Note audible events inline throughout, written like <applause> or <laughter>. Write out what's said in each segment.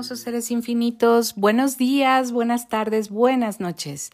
hermosos seres infinitos. Buenos días, buenas tardes, buenas noches.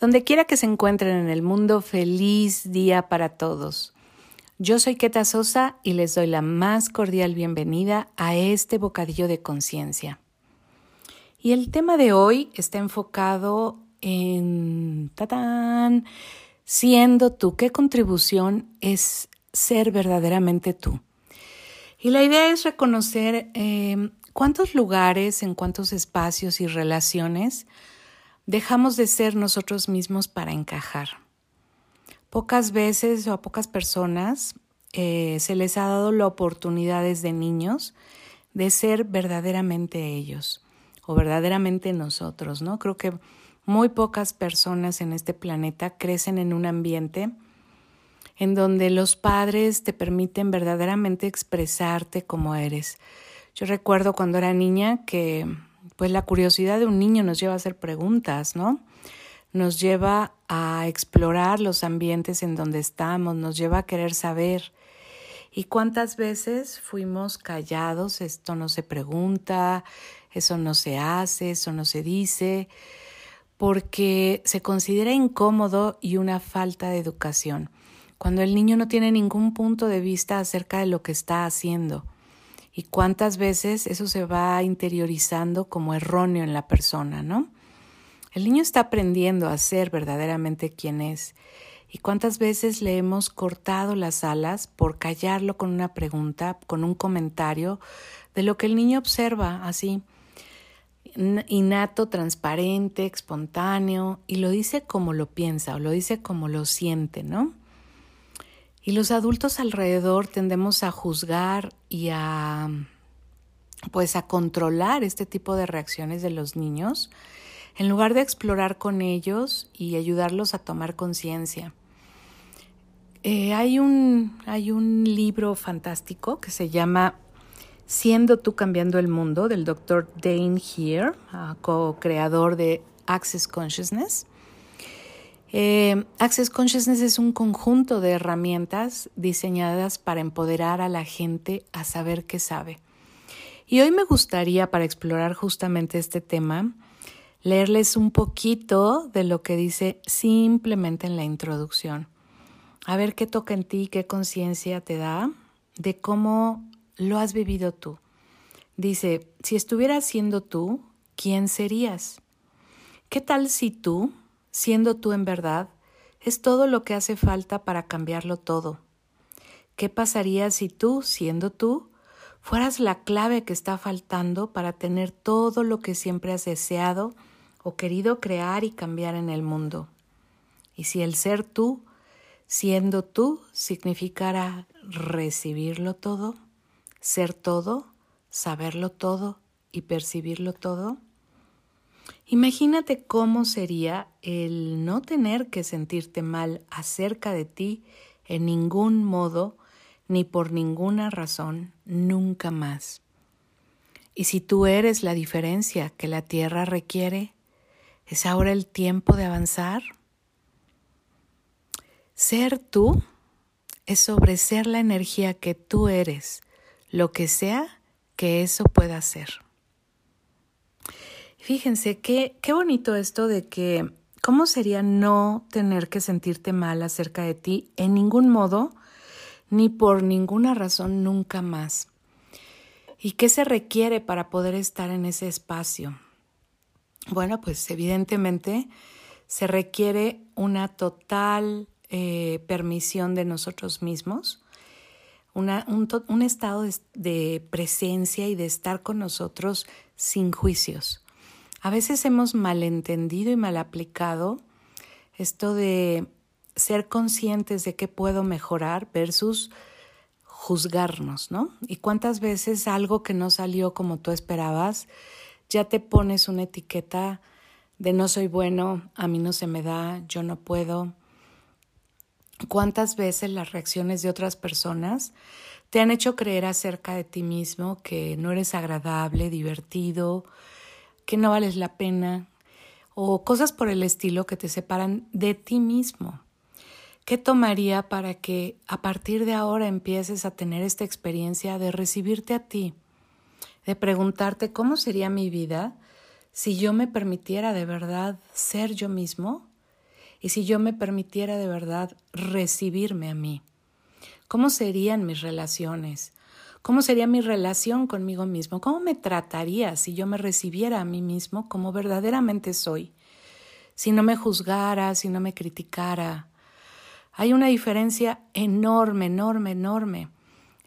Donde quiera que se encuentren en el mundo, feliz día para todos. Yo soy Keta Sosa y les doy la más cordial bienvenida a este bocadillo de conciencia. Y el tema de hoy está enfocado en tatán, siendo tú, qué contribución es ser verdaderamente tú. Y la idea es reconocer eh, cuántos lugares, en cuántos espacios y relaciones dejamos de ser nosotros mismos para encajar. Pocas veces o a pocas personas eh, se les ha dado la oportunidad desde niños de ser verdaderamente ellos o verdaderamente nosotros, ¿no? Creo que muy pocas personas en este planeta crecen en un ambiente en donde los padres te permiten verdaderamente expresarte como eres. Yo recuerdo cuando era niña que pues la curiosidad de un niño nos lleva a hacer preguntas, ¿no? Nos lleva a explorar los ambientes en donde estamos, nos lleva a querer saber. ¿Y cuántas veces fuimos callados? Esto no se pregunta, eso no se hace, eso no se dice, porque se considera incómodo y una falta de educación cuando el niño no tiene ningún punto de vista acerca de lo que está haciendo. Y cuántas veces eso se va interiorizando como erróneo en la persona, ¿no? El niño está aprendiendo a ser verdaderamente quien es. Y cuántas veces le hemos cortado las alas por callarlo con una pregunta, con un comentario de lo que el niño observa así, innato, transparente, espontáneo, y lo dice como lo piensa o lo dice como lo siente, ¿no? Y los adultos alrededor tendemos a juzgar y a pues a controlar este tipo de reacciones de los niños en lugar de explorar con ellos y ayudarlos a tomar conciencia. Eh, hay, un, hay un libro fantástico que se llama Siendo tú cambiando el mundo del doctor Dane Here, ah, co-creador de Access Consciousness. Eh, Access Consciousness es un conjunto de herramientas diseñadas para empoderar a la gente a saber qué sabe. Y hoy me gustaría, para explorar justamente este tema, leerles un poquito de lo que dice simplemente en la introducción. A ver qué toca en ti, qué conciencia te da de cómo lo has vivido tú. Dice, si estuvieras siendo tú, ¿quién serías? ¿Qué tal si tú siendo tú en verdad, es todo lo que hace falta para cambiarlo todo. ¿Qué pasaría si tú, siendo tú, fueras la clave que está faltando para tener todo lo que siempre has deseado o querido crear y cambiar en el mundo? Y si el ser tú, siendo tú, significara recibirlo todo, ser todo, saberlo todo y percibirlo todo, Imagínate cómo sería el no tener que sentirte mal acerca de ti en ningún modo ni por ninguna razón nunca más. Y si tú eres la diferencia que la Tierra requiere, ¿es ahora el tiempo de avanzar? Ser tú es sobre ser la energía que tú eres, lo que sea que eso pueda ser. Fíjense qué, qué bonito esto de que, ¿cómo sería no tener que sentirte mal acerca de ti en ningún modo, ni por ninguna razón nunca más? ¿Y qué se requiere para poder estar en ese espacio? Bueno, pues evidentemente se requiere una total eh, permisión de nosotros mismos, una, un, un, estado de, de presencia y de estar con nosotros sin juicios. A veces hemos malentendido y mal aplicado esto de ser conscientes de qué puedo mejorar versus juzgarnos, ¿no? Y cuántas veces algo que no salió como tú esperabas, ya te pones una etiqueta de no soy bueno, a mí no se me da, yo no puedo. ¿Cuántas veces las reacciones de otras personas te han hecho creer acerca de ti mismo que no eres agradable, divertido, que no vales la pena o cosas por el estilo que te separan de ti mismo. ¿Qué tomaría para que a partir de ahora empieces a tener esta experiencia de recibirte a ti, de preguntarte cómo sería mi vida si yo me permitiera de verdad ser yo mismo y si yo me permitiera de verdad recibirme a mí. ¿Cómo serían mis relaciones? ¿Cómo sería mi relación conmigo mismo? ¿Cómo me trataría si yo me recibiera a mí mismo como verdaderamente soy? Si no me juzgara, si no me criticara. Hay una diferencia enorme, enorme, enorme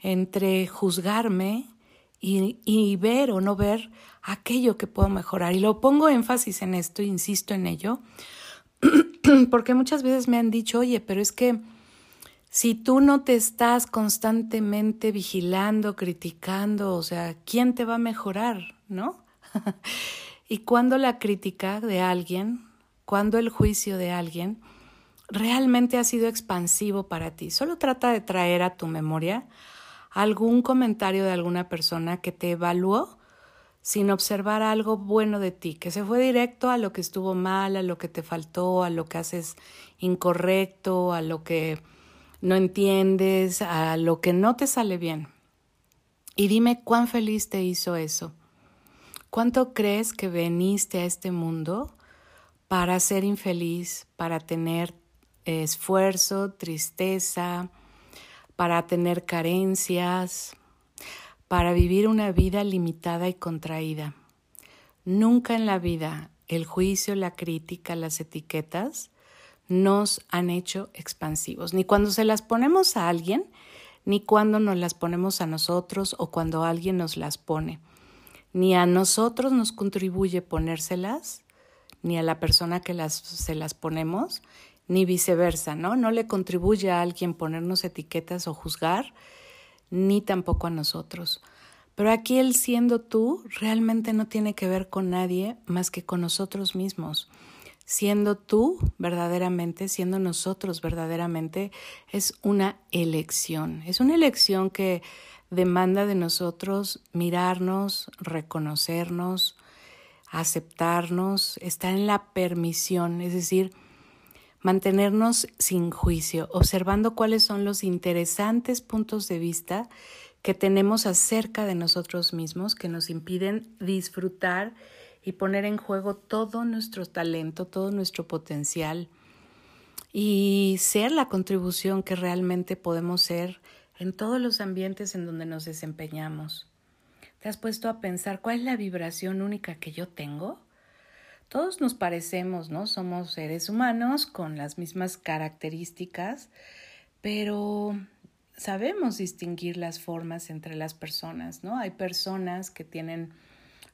entre juzgarme y, ver o no ver aquello que puedo mejorar. Y lo pongo énfasis en esto, insisto en ello, <clears throat> porque muchas veces me han dicho, oye, pero es que si tú no te estás constantemente vigilando, criticando, o sea, ¿quién te va a mejorar? ¿No? <laughs> y cuando la crítica de alguien, cuando el juicio de alguien realmente ha sido expansivo para ti, solo trata de traer a tu memoria algún comentario de alguna persona que te evaluó sin observar algo bueno de ti, que se fue directo a lo que estuvo mal, a lo que te faltó, a lo que haces incorrecto, a lo que no entiendes, a lo que no te sale bien. Y dime cuán feliz te hizo eso. ¿Cuánto crees que veniste a este mundo para ser infeliz, para tener esfuerzo, tristeza, para tener carencias, para vivir una vida limitada y contraída. Nunca en la vida el juicio, la crítica, las etiquetas nos han hecho expansivos, ni cuando se las ponemos a alguien, ni cuando nos las ponemos a nosotros o cuando alguien nos las pone. Ni a nosotros nos contribuye ponérselas, ni a la persona que las, se las ponemos, ni viceversa, ¿no? No le contribuye a alguien ponernos etiquetas o juzgar, ni tampoco a nosotros. Pero aquí el siendo tú realmente no tiene que ver con nadie más que con nosotros mismos. Siendo tú verdaderamente, siendo nosotros verdaderamente, es una elección. Es una elección que demanda de nosotros mirarnos, reconocernos, aceptarnos, estar en la permisión, es decir, mantenernos sin juicio, observando cuáles son los interesantes puntos de vista que tenemos acerca de nosotros mismos que nos impiden disfrutar y poner en juego todo nuestro talento, todo nuestro potencial y ser la contribución que realmente podemos ser en todos los ambientes en donde nos desempeñamos. ¿Te has puesto a pensar cuál es la vibración única que yo tengo? Todos nos parecemos, ¿no? Somos seres humanos con las mismas características, pero sabemos distinguir las formas entre las personas, ¿no? Hay personas que tienen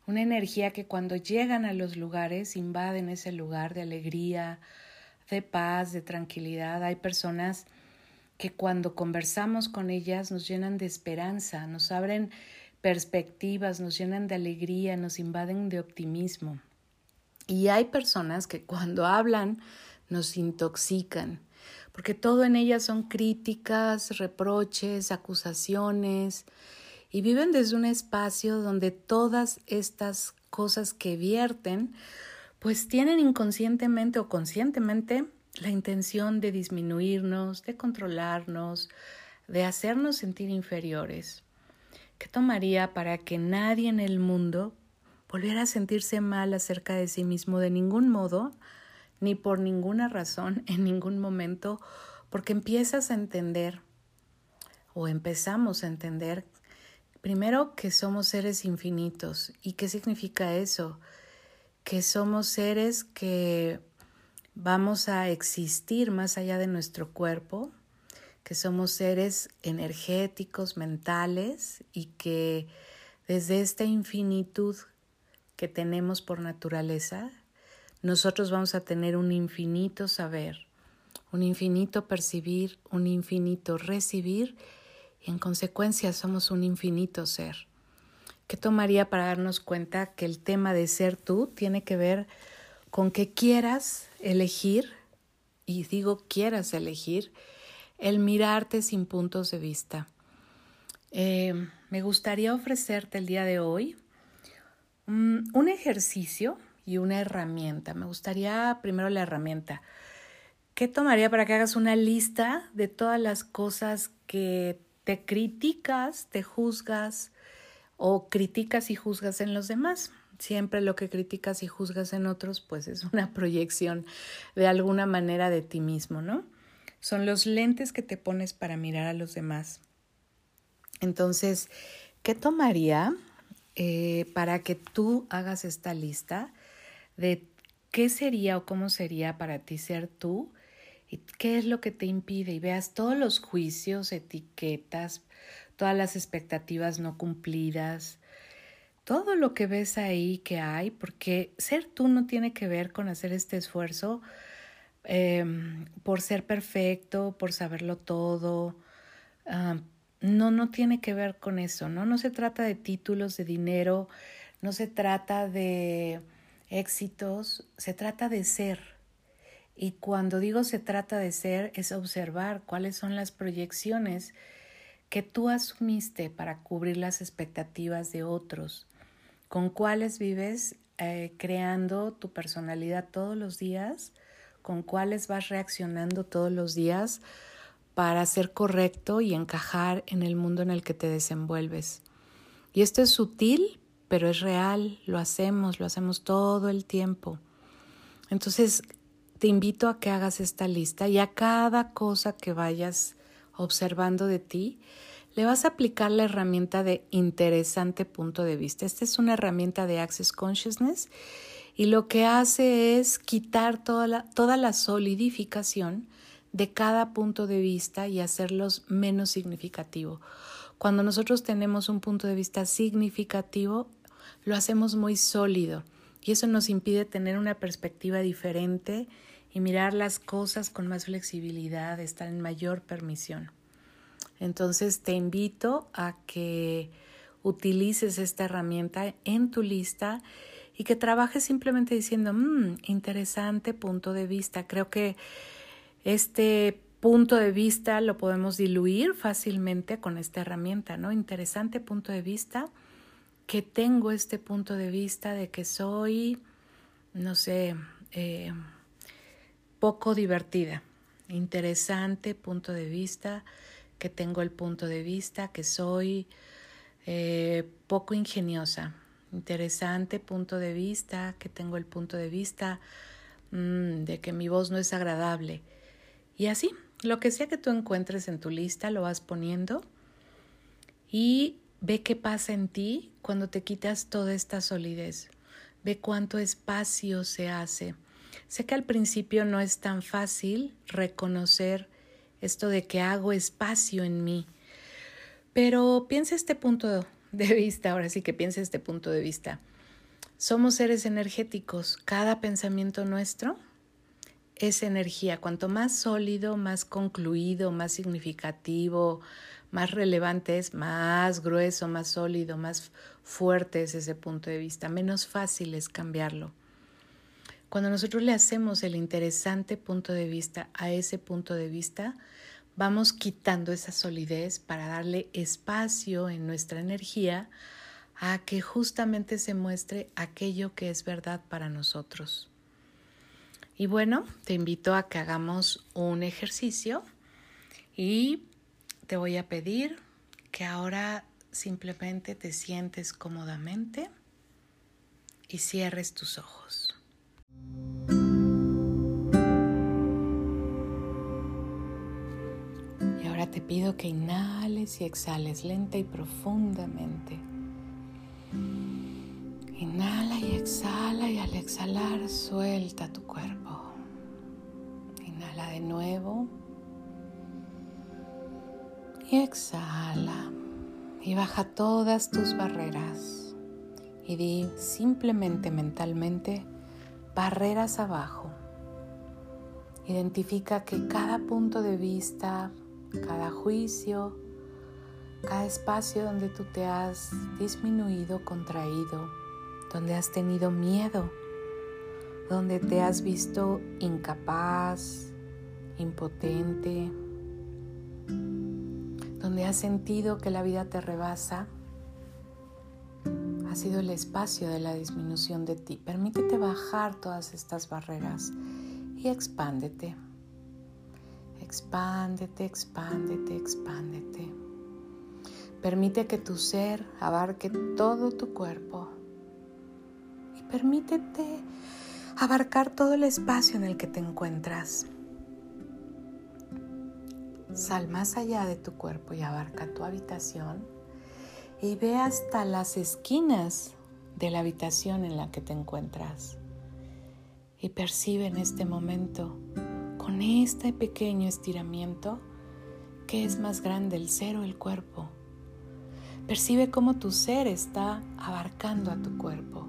una energía que cuando llegan a los lugares invaden ese lugar de alegría, de paz, de tranquilidad. Hay personas que cuando conversamos con ellas nos llenan de esperanza, nos abren perspectivas, nos llenan de alegría, nos invaden de optimismo. Y hay personas que cuando hablan nos intoxican, porque todo en ellas son críticas, reproches, acusaciones, y viven desde un espacio donde todas estas cosas que vierten, pues tienen inconscientemente o conscientemente la intención de disminuirnos, de controlarnos, de hacernos sentir inferiores. ¿Qué tomaría para que nadie en el mundo volver a sentirse mal acerca de sí mismo de ningún modo, ni por ninguna razón, <laughs> en ningún momento, porque empiezas a entender o empezamos a entender primero que somos seres infinitos. ¿Y qué significa eso? Que somos seres que vamos a existir más allá de nuestro cuerpo, que somos seres energéticos, mentales y que desde esta infinitud que tenemos por naturaleza, nosotros vamos a tener un infinito saber, un infinito percibir, un infinito recibir y en consecuencia somos un infinito ser. ¿Qué tomaría para darnos cuenta que el tema de ser tú tiene que ver con que quieras elegir, y digo quieras elegir, el mirarte sin puntos de vista? Eh, me gustaría ofrecerte el día de hoy Mm, un ejercicio y una herramienta. Me gustaría primero la herramienta. ¿Qué tomaría para que hagas una lista de todas las cosas que te criticas, te juzgas o criticas y juzgas en los demás. Siempre lo que criticas y juzgas en otros, pues es una <laughs> proyección de alguna manera de ti mismo, ¿no? Son los lentes que te pones para mirar a los demás. Entonces, ¿qué tomaría eh, para que tú hagas esta lista de qué sería o cómo sería para ti ser tú y qué es lo que te impide y veas todos los juicios, etiquetas, todas las expectativas no cumplidas, todo lo que ves ahí que hay, porque ser tú no tiene que ver con hacer este esfuerzo em, por ser perfecto, por saberlo todo. Ah, no, no tiene que ver con eso, ¿no? No se trata de títulos, de dinero, no se trata de éxitos, se trata de ser. Y cuando digo se trata de ser, es observar cuáles son las proyecciones que tú asumiste para cubrir las expectativas de otros, con cuáles vives eh, creando tu personalidad todos los días, con cuáles vas reaccionando todos los días para ser correcto y encajar en el mundo en el que te desenvuelves. Y esto es sutil, pero es real, lo hacemos, lo hacemos todo el tiempo. Entonces, te invito a que hagas esta lista y a cada cosa que vayas observando de ti, le vas a aplicar la herramienta de interesante punto de vista. Esta es una herramienta de Access Consciousness y lo que hace es quitar toda la, toda la solidificación de cada punto de vista y hacerlos menos significativo. Cuando nosotros tenemos un punto de vista significativo, lo hacemos muy sólido y eso nos impide tener una perspectiva diferente y mirar las cosas con más flexibilidad, estar en mayor permisión. Entonces te invito a que utilices esta herramienta en tu lista y que trabajes simplemente diciendo, mmm, interesante punto de vista. Creo que este punto de vista lo podemos diluir fácilmente con esta herramienta, ¿no? Interesante punto de vista que tengo este punto de vista de que soy, no sé, eh, poco divertida. Interesante punto de vista que tengo el punto de vista que soy eh, poco ingeniosa. Interesante punto de vista que tengo el punto de vista mm, de que mi voz no es agradable. Y así, lo que sea que tú encuentres en tu lista, lo vas poniendo y Ve qué pasa en ti cuando te quitas toda esta solidez. Ve cuánto espacio se hace. Sé que al principio no es tan fácil reconocer esto de que hago espacio en mí, pero piensa este punto de vista, ahora sí que piensa este punto de vista. Somos seres energéticos, cada pensamiento nuestro es energía. Cuanto más sólido, más concluido, más significativo, más relevante es, más grueso, más sólido, más fuerte es ese punto de vista, menos fácil es cambiarlo. Cuando nosotros le hacemos el interesante punto de vista a ese punto de vista, vamos quitando esa solidez para darle espacio en nuestra energía a que justamente se muestre aquello que es verdad para nosotros. Y bueno, te invito a que hagamos un ejercicio y te voy a pedir que ahora simplemente te sientes cómodamente y cierres tus ojos. Te pido que inhales y exhales lenta y profundamente. Inhala y exhala y al exhalar suelta tu cuerpo. Inhala de nuevo y exhala y baja todas tus barreras y di simplemente mentalmente barreras abajo. Identifica que cada punto de vista, cada juicio, cada espacio donde tú te has disminuido, contraído, donde has tenido miedo, donde te has visto incapaz, impotente, donde has sentido que la vida te rebasa, ha sido el espacio de la disminución de ti. Permítete bajar todas estas barreras y expándete. Expándete, expándete, expándete. Permite que tu ser abarque todo tu cuerpo y permítete abarcar todo el espacio en el que te encuentras. Sal más allá de tu cuerpo y abarca tu habitación y ve hasta las esquinas de la habitación en la que te encuentras. Y percibe en este momento, con este pequeño estiramiento, que es más grande el ser o el cuerpo. Percibe cómo tu ser está abarcando a tu cuerpo,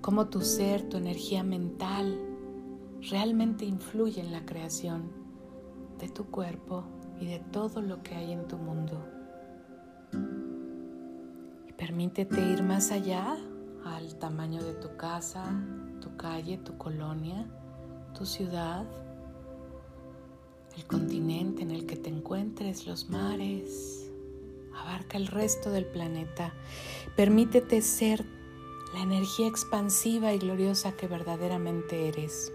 cómo tu ser, tu energía mental, realmente influye en la creación de tu cuerpo y de todo lo que hay en tu mundo. Y permítete ir más allá al tamaño de tu casa, tu calle, tu colonia, tu ciudad, el continente en el que te encuentres, los mares. Abarca el resto del planeta. Permítete ser la energía expansiva y gloriosa que verdaderamente eres.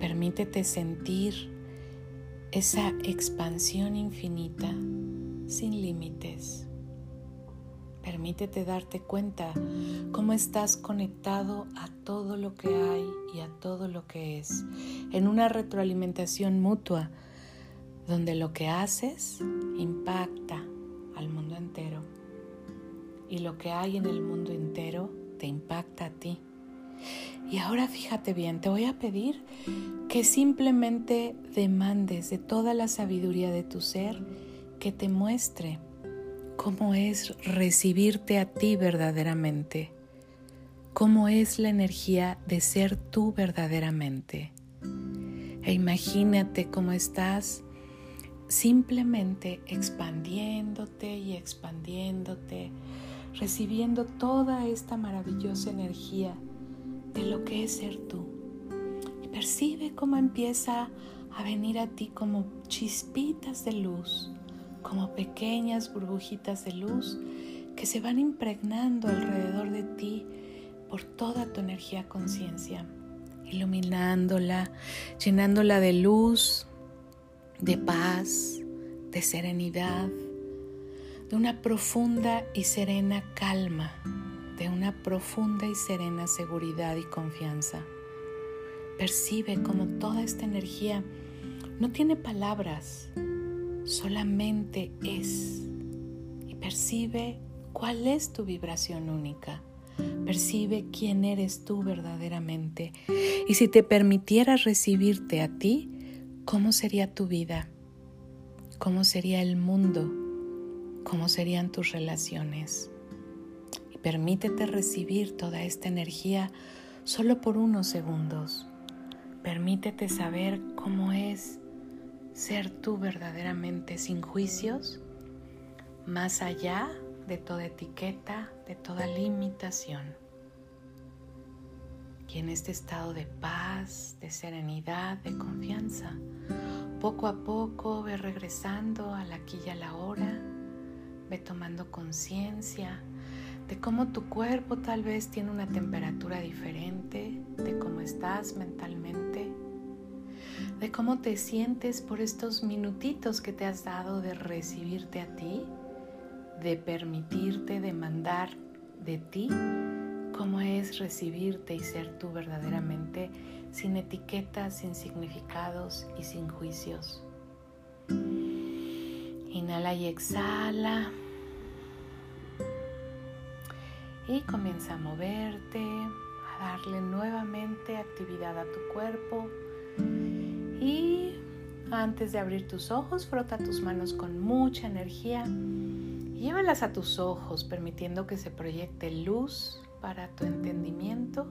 Permítete sentir esa expansión infinita sin límites. Permítete darte cuenta cómo estás conectado a todo lo que hay y a todo lo que es, en una retroalimentación mutua, donde lo que haces impacta al mundo entero y lo que hay en el mundo entero te impacta a ti. Y ahora fíjate bien, te voy a pedir que simplemente demandes de toda la sabiduría de tu ser que te muestre cómo es recibirte a ti verdaderamente, cómo es la energía de ser tú verdaderamente. E imagínate cómo estás simplemente expandiéndote y expandiéndote, recibiendo toda esta maravillosa energía de lo que es ser tú. Y percibe cómo empieza a venir a ti como chispitas de luz como pequeñas burbujitas de luz que se van impregnando alrededor de ti por toda tu energía conciencia, iluminándola, llenándola de luz, de paz, de serenidad, de una profunda y serena calma, de una profunda y serena seguridad y confianza. Percibe como toda esta energía no tiene palabras, solamente es y percibe cuál es tu vibración única. Percibe quién eres tú verdaderamente. Y si te permitieras recibirte a ti, ¿cómo sería tu vida? ¿Cómo sería el mundo? ¿Cómo serían tus relaciones? Y permítete recibir toda esta energía solo por unos segundos. Permítete saber cómo es ser tú verdaderamente sin juicios, más allá de toda etiqueta, de toda limitación. Y en este estado de paz, de serenidad, de confianza, poco a poco ve regresando a la aquí y a la hora, ve tomando conciencia de cómo tu cuerpo tal vez tiene una temperatura diferente, de cómo estás mentalmente de cómo te sientes por estos minutitos que te has dado de recibirte a ti, de permitirte demandar de ti cómo es recibirte y ser tú verdaderamente sin etiquetas, sin significados y sin juicios. Inhala y exhala. Y comienza a moverte, a darle nuevamente actividad a tu cuerpo y antes de abrir tus ojos, frota tus manos con mucha energía llévalas a tus ojos, permitiendo que se proyecte luz para tu entendimiento.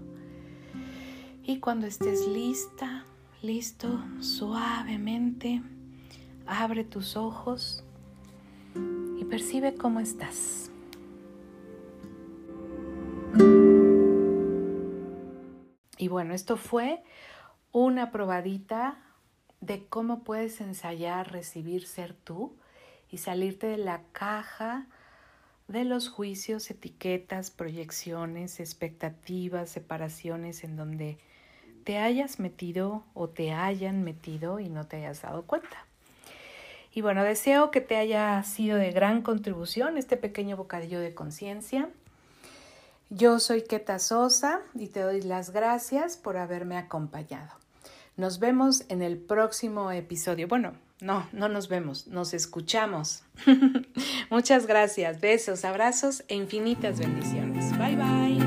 Y cuando estés lista, listo, suavemente, abre tus ojos y percibe cómo estás. Y bueno, esto fue una probadita de cómo puedes ensayar recibir ser tú y salirte de la caja de los juicios, etiquetas, proyecciones, expectativas, separaciones en donde te hayas metido o te hayan metido y no te hayas dado cuenta. Y bueno, deseo que te haya sido de gran contribución este pequeño bocadillo de conciencia. Yo soy Keta Sosa y te doy las gracias por haberme acompañado. Nos vemos en el próximo episodio. Bueno, no, no nos vemos, nos escuchamos. <laughs> Muchas gracias, besos, abrazos e infinitas bendiciones. Bye bye.